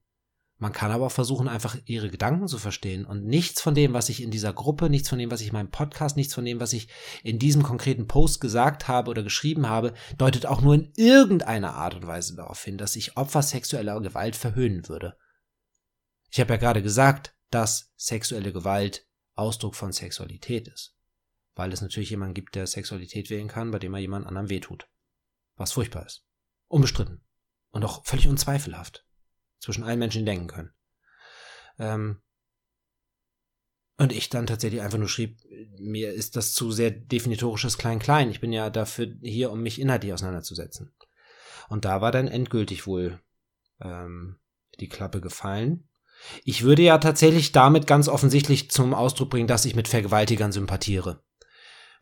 Man kann aber auch versuchen, einfach ihre Gedanken zu verstehen. Und nichts von dem, was ich in dieser Gruppe, nichts von dem, was ich in meinem Podcast, nichts von dem, was ich in diesem konkreten Post gesagt habe oder geschrieben habe, deutet auch nur in irgendeiner Art und Weise darauf hin, dass ich Opfer sexueller Gewalt verhöhnen würde. Ich habe ja gerade gesagt, dass sexuelle Gewalt Ausdruck von Sexualität ist. Weil es natürlich jemanden gibt, der Sexualität wählen kann, bei dem er jemand anderem wehtut. Was furchtbar ist. Unbestritten. Und auch völlig unzweifelhaft zwischen allen Menschen denken können. Ähm, und ich dann tatsächlich einfach nur schrieb, mir ist das zu sehr definitorisches Klein-Klein. Ich bin ja dafür hier, um mich inhaltlich auseinanderzusetzen. Und da war dann endgültig wohl ähm, die Klappe gefallen. Ich würde ja tatsächlich damit ganz offensichtlich zum Ausdruck bringen, dass ich mit Vergewaltigern sympathiere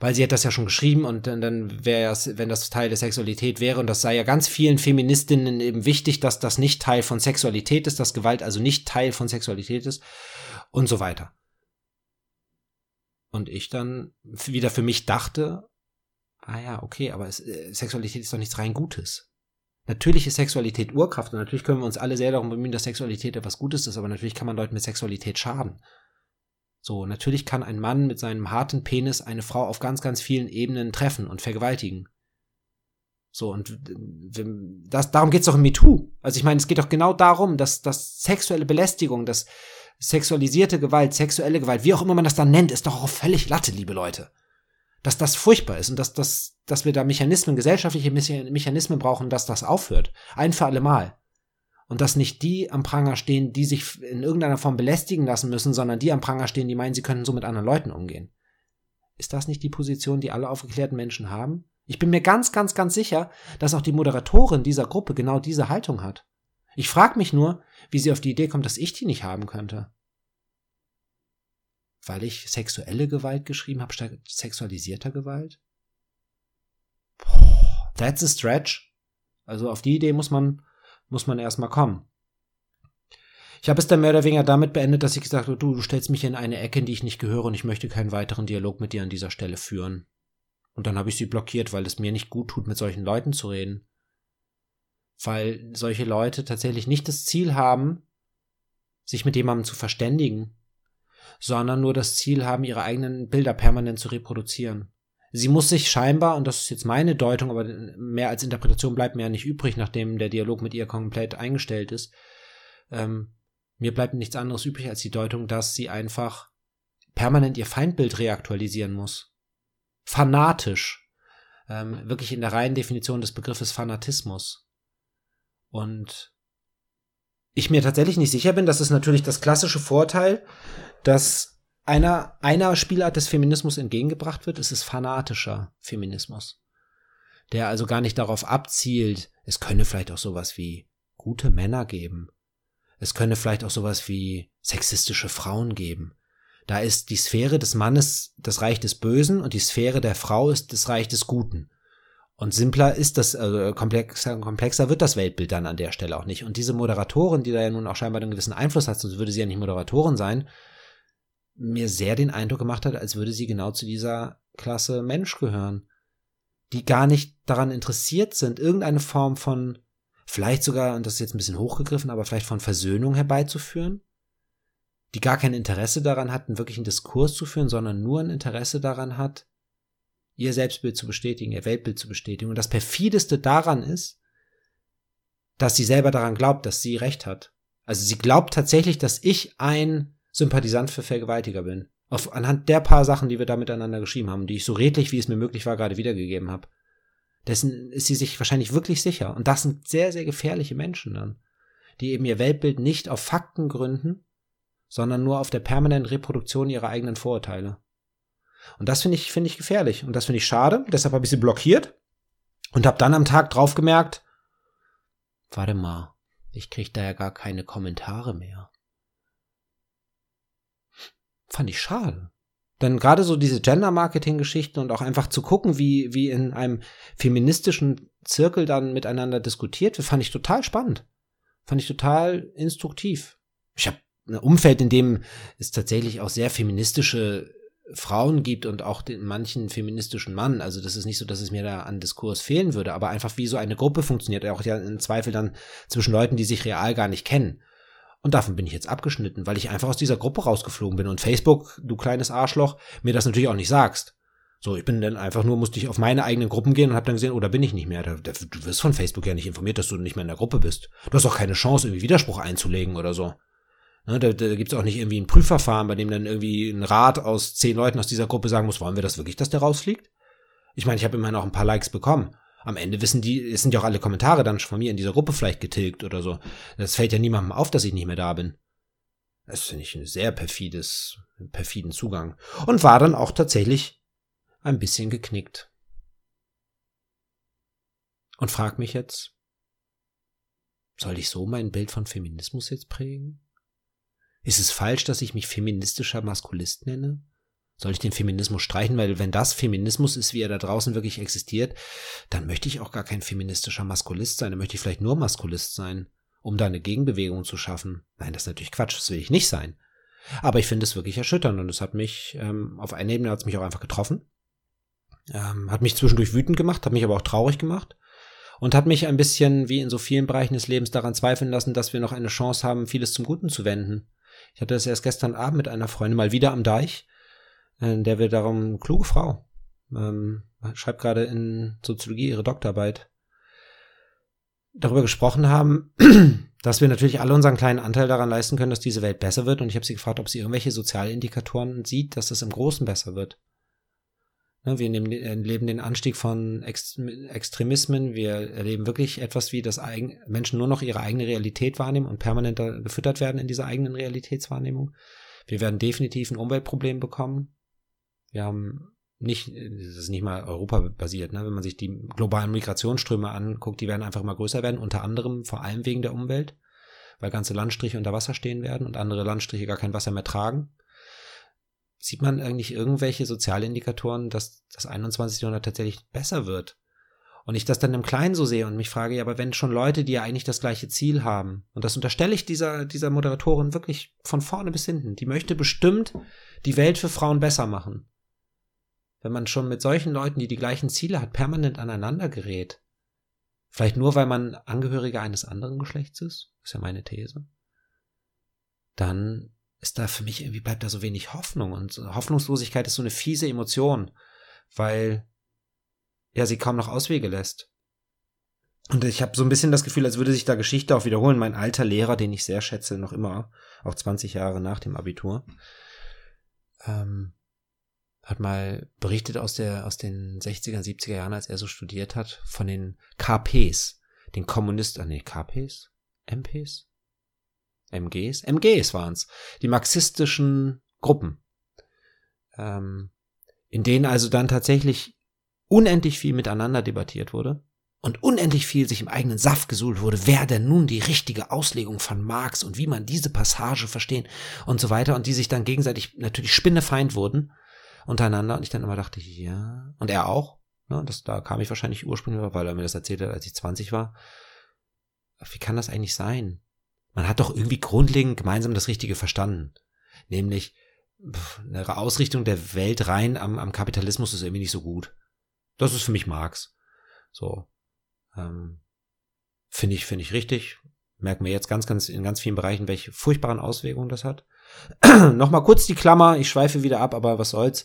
weil sie hat das ja schon geschrieben und dann, dann wäre es, wenn das Teil der Sexualität wäre, und das sei ja ganz vielen Feministinnen eben wichtig, dass das nicht Teil von Sexualität ist, dass Gewalt also nicht Teil von Sexualität ist und so weiter. Und ich dann wieder für mich dachte, ah ja, okay, aber es, äh, Sexualität ist doch nichts rein Gutes. Natürlich ist Sexualität Urkraft und natürlich können wir uns alle sehr darum bemühen, dass Sexualität etwas Gutes ist, aber natürlich kann man Leuten mit Sexualität schaden. So, natürlich kann ein Mann mit seinem harten Penis eine Frau auf ganz, ganz vielen Ebenen treffen und vergewaltigen. So, und das, darum geht's doch im MeToo. Also ich meine, es geht doch genau darum, dass, dass sexuelle Belästigung, dass sexualisierte Gewalt, sexuelle Gewalt, wie auch immer man das dann nennt, ist doch auch völlig Latte, liebe Leute. Dass das furchtbar ist und dass, dass, dass wir da Mechanismen, gesellschaftliche Mechanismen brauchen, dass das aufhört. Ein für alle Mal und dass nicht die am Pranger stehen, die sich in irgendeiner Form belästigen lassen müssen, sondern die am Pranger stehen, die meinen, sie können so mit anderen Leuten umgehen. Ist das nicht die Position, die alle aufgeklärten Menschen haben? Ich bin mir ganz, ganz, ganz sicher, dass auch die Moderatorin dieser Gruppe genau diese Haltung hat. Ich frage mich nur, wie sie auf die Idee kommt, dass ich die nicht haben könnte. Weil ich sexuelle Gewalt geschrieben habe statt sexualisierter Gewalt? That's a stretch. Also auf die Idee muss man muss man erstmal kommen. Ich habe es dann mehr oder weniger damit beendet, dass ich gesagt habe, du, du stellst mich in eine Ecke, in die ich nicht gehöre und ich möchte keinen weiteren Dialog mit dir an dieser Stelle führen. Und dann habe ich sie blockiert, weil es mir nicht gut tut, mit solchen Leuten zu reden. Weil solche Leute tatsächlich nicht das Ziel haben, sich mit jemandem zu verständigen, sondern nur das Ziel haben, ihre eigenen Bilder permanent zu reproduzieren. Sie muss sich scheinbar, und das ist jetzt meine Deutung, aber mehr als Interpretation bleibt mir ja nicht übrig, nachdem der Dialog mit ihr komplett eingestellt ist, ähm, mir bleibt nichts anderes übrig als die Deutung, dass sie einfach permanent ihr Feindbild reaktualisieren muss. Fanatisch. Ähm, wirklich in der reinen Definition des Begriffes Fanatismus. Und ich mir tatsächlich nicht sicher bin, das ist natürlich das klassische Vorteil, dass einer, einer Spielart des Feminismus entgegengebracht wird, ist es fanatischer Feminismus. Der also gar nicht darauf abzielt, es könne vielleicht auch sowas wie gute Männer geben. Es könne vielleicht auch sowas wie sexistische Frauen geben. Da ist die Sphäre des Mannes das Reich des Bösen und die Sphäre der Frau ist das Reich des Guten. Und simpler ist das, also komplexer, komplexer wird das Weltbild dann an der Stelle auch nicht. Und diese Moderatorin, die da ja nun auch scheinbar einen gewissen Einfluss hat, sonst würde sie ja nicht Moderatorin sein, mir sehr den Eindruck gemacht hat, als würde sie genau zu dieser Klasse Mensch gehören, die gar nicht daran interessiert sind, irgendeine Form von, vielleicht sogar, und das ist jetzt ein bisschen hochgegriffen, aber vielleicht von Versöhnung herbeizuführen, die gar kein Interesse daran hat, einen wirklichen Diskurs zu führen, sondern nur ein Interesse daran hat, ihr Selbstbild zu bestätigen, ihr Weltbild zu bestätigen. Und das perfideste daran ist, dass sie selber daran glaubt, dass sie recht hat. Also sie glaubt tatsächlich, dass ich ein Sympathisant für Vergewaltiger bin. Auf, anhand der paar Sachen, die wir da miteinander geschrieben haben, die ich so redlich, wie es mir möglich war, gerade wiedergegeben habe. Dessen ist sie sich wahrscheinlich wirklich sicher. Und das sind sehr, sehr gefährliche Menschen dann, die eben ihr Weltbild nicht auf Fakten gründen, sondern nur auf der permanenten Reproduktion ihrer eigenen Vorurteile. Und das finde ich, finde ich gefährlich. Und das finde ich schade. Deshalb habe ich sie blockiert und habe dann am Tag drauf gemerkt, warte mal, ich kriege da ja gar keine Kommentare mehr. Fand ich schade. Denn gerade so diese Gender-Marketing-Geschichten und auch einfach zu gucken, wie, wie in einem feministischen Zirkel dann miteinander diskutiert wird, fand ich total spannend. Fand ich total instruktiv. Ich habe ein Umfeld, in dem es tatsächlich auch sehr feministische Frauen gibt und auch den manchen feministischen Mann. Also das ist nicht so, dass es mir da an Diskurs fehlen würde, aber einfach wie so eine Gruppe funktioniert, auch ja im Zweifel dann zwischen Leuten, die sich real gar nicht kennen. Und davon bin ich jetzt abgeschnitten, weil ich einfach aus dieser Gruppe rausgeflogen bin und Facebook, du kleines Arschloch, mir das natürlich auch nicht sagst. So, ich bin dann einfach nur, musste ich auf meine eigenen Gruppen gehen und habe dann gesehen, oh, da bin ich nicht mehr. Du wirst von Facebook ja nicht informiert, dass du nicht mehr in der Gruppe bist. Du hast auch keine Chance, irgendwie Widerspruch einzulegen oder so. Ne, da da gibt es auch nicht irgendwie ein Prüfverfahren, bei dem dann irgendwie ein Rat aus zehn Leuten aus dieser Gruppe sagen muss, wollen wir das wirklich, dass der rausfliegt? Ich meine, ich habe immerhin auch ein paar Likes bekommen am Ende wissen die, es sind ja auch alle Kommentare dann von mir in dieser Gruppe vielleicht getilgt oder so. Das fällt ja niemandem auf, dass ich nicht mehr da bin. Das finde ich ein sehr perfides, perfiden Zugang. Und war dann auch tatsächlich ein bisschen geknickt. Und frag mich jetzt, soll ich so mein Bild von Feminismus jetzt prägen? Ist es falsch, dass ich mich feministischer Maskulist nenne? Soll ich den Feminismus streichen? Weil wenn das Feminismus ist, wie er da draußen wirklich existiert, dann möchte ich auch gar kein feministischer Maskulist sein. Dann möchte ich vielleicht nur Maskulist sein, um da eine Gegenbewegung zu schaffen. Nein, das ist natürlich Quatsch. Das will ich nicht sein. Aber ich finde es wirklich erschütternd und es hat mich, ähm, auf einer Ebene hat es mich auch einfach getroffen. Ähm, hat mich zwischendurch wütend gemacht, hat mich aber auch traurig gemacht und hat mich ein bisschen, wie in so vielen Bereichen des Lebens, daran zweifeln lassen, dass wir noch eine Chance haben, vieles zum Guten zu wenden. Ich hatte das erst gestern Abend mit einer Freundin mal wieder am Deich der wir darum, kluge Frau, ähm, schreibt gerade in Soziologie ihre Doktorarbeit, darüber gesprochen haben, dass wir natürlich alle unseren kleinen Anteil daran leisten können, dass diese Welt besser wird. Und ich habe sie gefragt, ob sie irgendwelche Sozialindikatoren sieht, dass es im Großen besser wird. Ne, wir erleben den Anstieg von Extremismen. Wir erleben wirklich etwas wie, dass Menschen nur noch ihre eigene Realität wahrnehmen und permanent gefüttert werden in dieser eigenen Realitätswahrnehmung. Wir werden definitiv ein Umweltproblem bekommen. Wir haben nicht, das ist nicht mal Europa-basiert, ne? wenn man sich die globalen Migrationsströme anguckt, die werden einfach immer größer werden, unter anderem vor allem wegen der Umwelt, weil ganze Landstriche unter Wasser stehen werden und andere Landstriche gar kein Wasser mehr tragen. Sieht man eigentlich irgendwelche Sozialindikatoren, dass das 21. Jahrhundert tatsächlich besser wird? Und ich das dann im Kleinen so sehe und mich frage, ja, aber wenn schon Leute, die ja eigentlich das gleiche Ziel haben, und das unterstelle ich dieser, dieser Moderatorin wirklich von vorne bis hinten, die möchte bestimmt die Welt für Frauen besser machen wenn man schon mit solchen Leuten, die die gleichen Ziele hat, permanent aneinander gerät. Vielleicht nur, weil man Angehöriger eines anderen Geschlechts ist, ist ja meine These. Dann ist da für mich irgendwie bleibt da so wenig Hoffnung und Hoffnungslosigkeit ist so eine fiese Emotion, weil ja sie kaum noch Auswege lässt. Und ich habe so ein bisschen das Gefühl, als würde sich da Geschichte auch wiederholen. Mein alter Lehrer, den ich sehr schätze, noch immer, auch 20 Jahre nach dem Abitur, ähm, hat mal berichtet aus der, aus den 60er, 70er Jahren, als er so studiert hat, von den KPs, den Kommunisten, ah, nee, KPs? MPs? MGs? MGs waren's. Die marxistischen Gruppen. Ähm, in denen also dann tatsächlich unendlich viel miteinander debattiert wurde und unendlich viel sich im eigenen Saft gesuhlt wurde, wer denn nun die richtige Auslegung von Marx und wie man diese Passage verstehen und so weiter und die sich dann gegenseitig natürlich spinnefeind wurden untereinander und ich dann immer dachte, ja, und er auch, ne, das, da kam ich wahrscheinlich ursprünglich, weil er mir das erzählt hat, als ich 20 war. Wie kann das eigentlich sein? Man hat doch irgendwie grundlegend gemeinsam das Richtige verstanden. Nämlich, eine Ausrichtung der Welt rein am, am Kapitalismus ist irgendwie nicht so gut. Das ist für mich Marx. So. Ähm, finde ich, finde ich richtig. Merken wir jetzt ganz, ganz, in ganz vielen Bereichen, welche furchtbaren Auswirkungen das hat. Nochmal kurz die Klammer, ich schweife wieder ab, aber was soll's.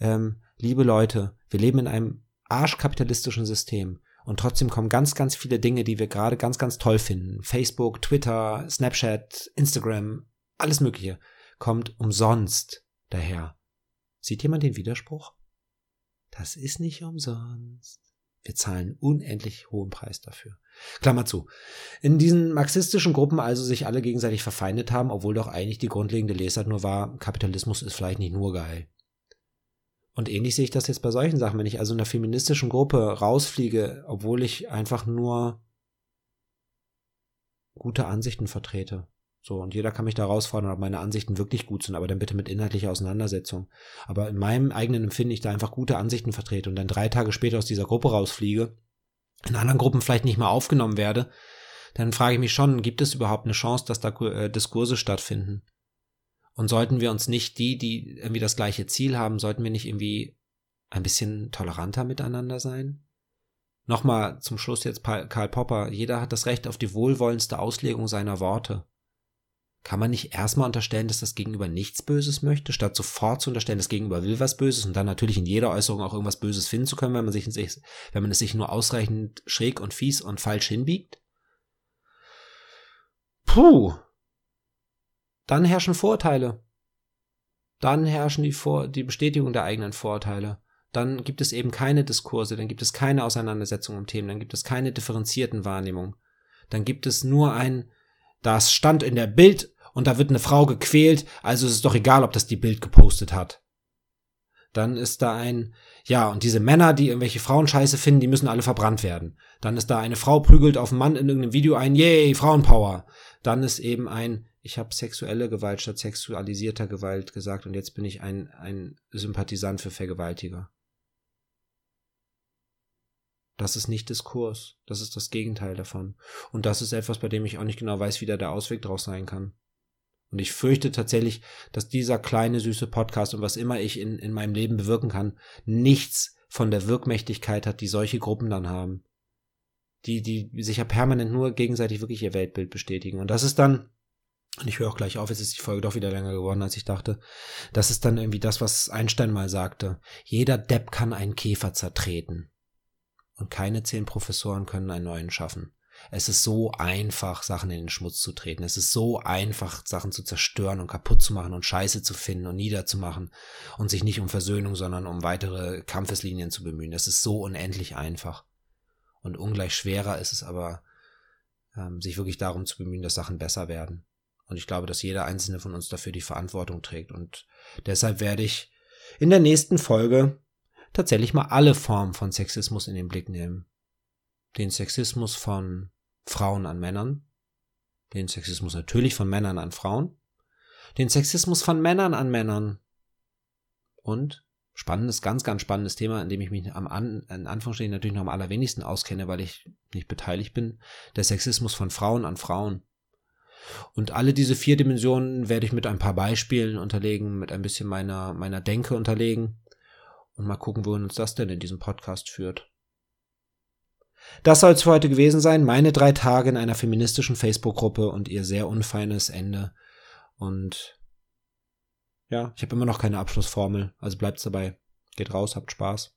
Ähm, liebe Leute, wir leben in einem arschkapitalistischen System. Und trotzdem kommen ganz, ganz viele Dinge, die wir gerade ganz, ganz toll finden. Facebook, Twitter, Snapchat, Instagram, alles Mögliche kommt umsonst daher. Sieht jemand den Widerspruch? Das ist nicht umsonst. Wir zahlen unendlich hohen Preis dafür. Klammer zu. In diesen marxistischen Gruppen also sich alle gegenseitig verfeindet haben, obwohl doch eigentlich die grundlegende Lesart nur war, Kapitalismus ist vielleicht nicht nur geil. Und ähnlich sehe ich das jetzt bei solchen Sachen, wenn ich also in einer feministischen Gruppe rausfliege, obwohl ich einfach nur gute Ansichten vertrete. So, und jeder kann mich da herausfordern, ob meine Ansichten wirklich gut sind, aber dann bitte mit inhaltlicher Auseinandersetzung. Aber in meinem eigenen Empfinden ich da einfach gute Ansichten vertrete und dann drei Tage später aus dieser Gruppe rausfliege, in anderen Gruppen vielleicht nicht mal aufgenommen werde, dann frage ich mich schon, gibt es überhaupt eine Chance, dass da äh, Diskurse stattfinden? Und sollten wir uns nicht die, die irgendwie das gleiche Ziel haben, sollten wir nicht irgendwie ein bisschen toleranter miteinander sein? Nochmal zum Schluss jetzt Karl Popper. Jeder hat das Recht auf die wohlwollendste Auslegung seiner Worte. Kann man nicht erstmal unterstellen, dass das Gegenüber nichts Böses möchte, statt sofort zu unterstellen, das Gegenüber will was Böses und dann natürlich in jeder Äußerung auch irgendwas Böses finden zu können, wenn man sich, wenn man es sich nur ausreichend schräg und fies und falsch hinbiegt? Puh. Dann herrschen Vorurteile. Dann herrschen die, Vor die Bestätigung der eigenen Vorurteile. Dann gibt es eben keine Diskurse, dann gibt es keine Auseinandersetzung um Themen, dann gibt es keine differenzierten Wahrnehmungen. Dann gibt es nur ein, das stand in der Bild und da wird eine Frau gequält, also ist es doch egal, ob das die Bild gepostet hat. Dann ist da ein, ja, und diese Männer, die irgendwelche Frauen scheiße finden, die müssen alle verbrannt werden. Dann ist da eine Frau prügelt auf einen Mann in irgendeinem Video ein, yay, Frauenpower. Dann ist eben ein, ich habe sexuelle Gewalt statt sexualisierter Gewalt gesagt und jetzt bin ich ein, ein Sympathisant für Vergewaltiger. Das ist nicht Diskurs. Das ist das Gegenteil davon. Und das ist etwas, bei dem ich auch nicht genau weiß, wie da der Ausweg draus sein kann. Und ich fürchte tatsächlich, dass dieser kleine, süße Podcast und was immer ich in, in meinem Leben bewirken kann, nichts von der Wirkmächtigkeit hat, die solche Gruppen dann haben. Die, die sich ja permanent nur gegenseitig wirklich ihr Weltbild bestätigen. Und das ist dann, und ich höre auch gleich auf, jetzt ist die Folge doch wieder länger geworden, als ich dachte, das ist dann irgendwie das, was Einstein mal sagte. Jeder Depp kann einen Käfer zertreten. Und keine zehn Professoren können einen neuen schaffen. Es ist so einfach, Sachen in den Schmutz zu treten. Es ist so einfach, Sachen zu zerstören und kaputt zu machen und Scheiße zu finden und niederzumachen und sich nicht um Versöhnung, sondern um weitere Kampfeslinien zu bemühen. Es ist so unendlich einfach. Und ungleich schwerer ist es aber, ähm, sich wirklich darum zu bemühen, dass Sachen besser werden. Und ich glaube, dass jeder einzelne von uns dafür die Verantwortung trägt. Und deshalb werde ich in der nächsten Folge tatsächlich mal alle Formen von Sexismus in den Blick nehmen den Sexismus von Frauen an Männern, den Sexismus natürlich von Männern an Frauen, den Sexismus von Männern an Männern. Und spannendes, ganz, ganz spannendes Thema, in dem ich mich am An in Anführungsstrichen natürlich noch am allerwenigsten auskenne, weil ich nicht beteiligt bin, der Sexismus von Frauen an Frauen. Und alle diese vier Dimensionen werde ich mit ein paar Beispielen unterlegen, mit ein bisschen meiner, meiner Denke unterlegen. Und mal gucken, wohin uns das denn in diesem Podcast führt. Das soll es für heute gewesen sein. Meine drei Tage in einer feministischen Facebook-Gruppe und ihr sehr unfeines Ende. Und ja, ich habe immer noch keine Abschlussformel, also bleibt's dabei. Geht raus, habt Spaß.